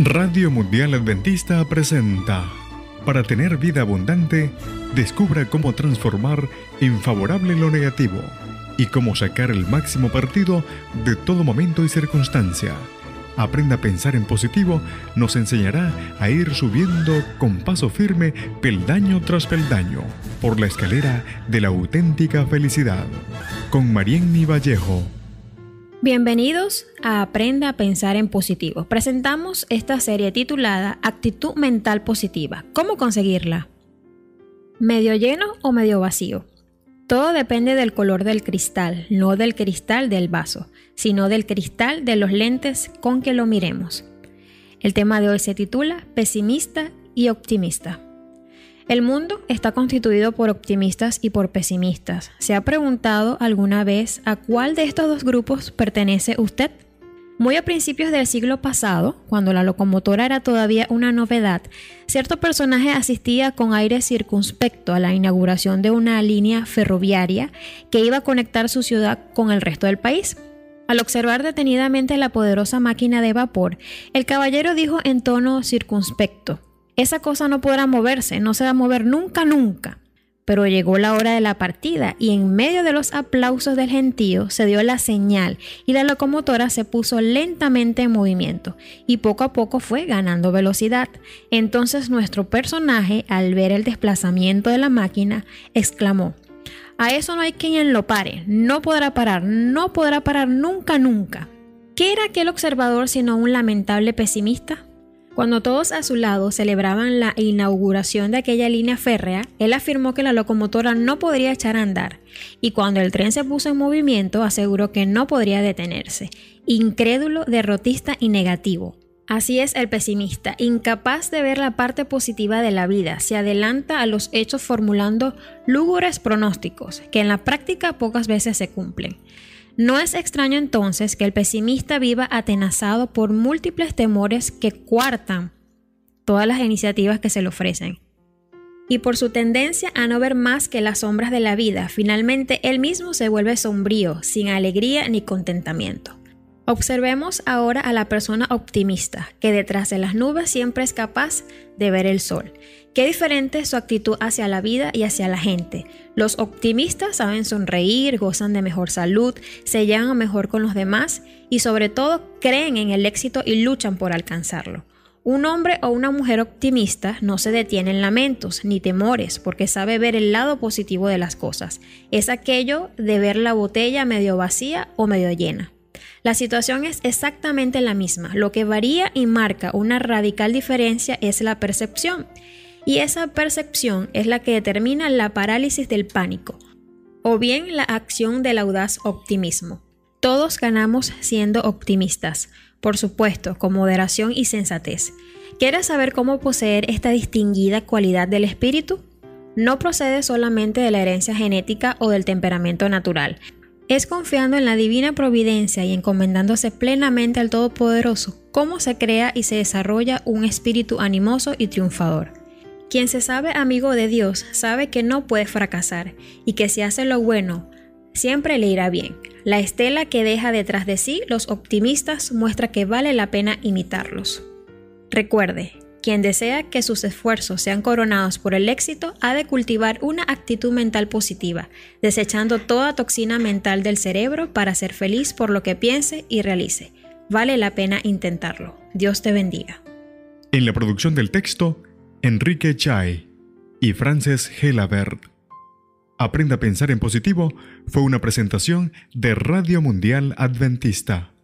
Radio Mundial Adventista presenta Para tener vida abundante, descubra cómo transformar en favorable lo negativo y cómo sacar el máximo partido de todo momento y circunstancia. Aprenda a pensar en positivo nos enseñará a ir subiendo con paso firme peldaño tras peldaño por la escalera de la auténtica felicidad. Con Marienni Vallejo. Bienvenidos a Aprenda a Pensar en Positivo. Presentamos esta serie titulada Actitud Mental Positiva. ¿Cómo conseguirla? ¿Medio lleno o medio vacío? Todo depende del color del cristal, no del cristal del vaso, sino del cristal de los lentes con que lo miremos. El tema de hoy se titula Pesimista y Optimista. El mundo está constituido por optimistas y por pesimistas. ¿Se ha preguntado alguna vez a cuál de estos dos grupos pertenece usted? Muy a principios del siglo pasado, cuando la locomotora era todavía una novedad, cierto personaje asistía con aire circunspecto a la inauguración de una línea ferroviaria que iba a conectar su ciudad con el resto del país. Al observar detenidamente la poderosa máquina de vapor, el caballero dijo en tono circunspecto, esa cosa no podrá moverse, no se va a mover nunca, nunca. Pero llegó la hora de la partida y en medio de los aplausos del gentío se dio la señal y la locomotora se puso lentamente en movimiento y poco a poco fue ganando velocidad. Entonces nuestro personaje, al ver el desplazamiento de la máquina, exclamó, a eso no hay quien lo pare, no podrá parar, no podrá parar nunca, nunca. ¿Qué era aquel observador sino un lamentable pesimista? Cuando todos a su lado celebraban la inauguración de aquella línea férrea, él afirmó que la locomotora no podría echar a andar, y cuando el tren se puso en movimiento aseguró que no podría detenerse, incrédulo, derrotista y negativo. Así es el pesimista, incapaz de ver la parte positiva de la vida, se adelanta a los hechos formulando lúgubres pronósticos, que en la práctica pocas veces se cumplen. No es extraño entonces que el pesimista viva atenazado por múltiples temores que cuartan todas las iniciativas que se le ofrecen. Y por su tendencia a no ver más que las sombras de la vida, finalmente él mismo se vuelve sombrío, sin alegría ni contentamiento. Observemos ahora a la persona optimista, que detrás de las nubes siempre es capaz de ver el sol. Qué diferente es su actitud hacia la vida y hacia la gente. Los optimistas saben sonreír, gozan de mejor salud, se llevan mejor con los demás y sobre todo creen en el éxito y luchan por alcanzarlo. Un hombre o una mujer optimista no se detiene en lamentos ni temores porque sabe ver el lado positivo de las cosas. Es aquello de ver la botella medio vacía o medio llena. La situación es exactamente la misma. Lo que varía y marca una radical diferencia es la percepción. Y esa percepción es la que determina la parálisis del pánico o bien la acción del audaz optimismo. Todos ganamos siendo optimistas, por supuesto, con moderación y sensatez. ¿Quieres saber cómo poseer esta distinguida cualidad del espíritu? No procede solamente de la herencia genética o del temperamento natural, es confiando en la divina providencia y encomendándose plenamente al Todopoderoso cómo se crea y se desarrolla un espíritu animoso y triunfador. Quien se sabe amigo de Dios sabe que no puede fracasar y que si hace lo bueno, siempre le irá bien. La estela que deja detrás de sí los optimistas muestra que vale la pena imitarlos. Recuerde, quien desea que sus esfuerzos sean coronados por el éxito ha de cultivar una actitud mental positiva, desechando toda toxina mental del cerebro para ser feliz por lo que piense y realice. Vale la pena intentarlo. Dios te bendiga. En la producción del texto, Enrique Chai y Frances Gelabert. Aprenda a pensar en positivo fue una presentación de Radio Mundial Adventista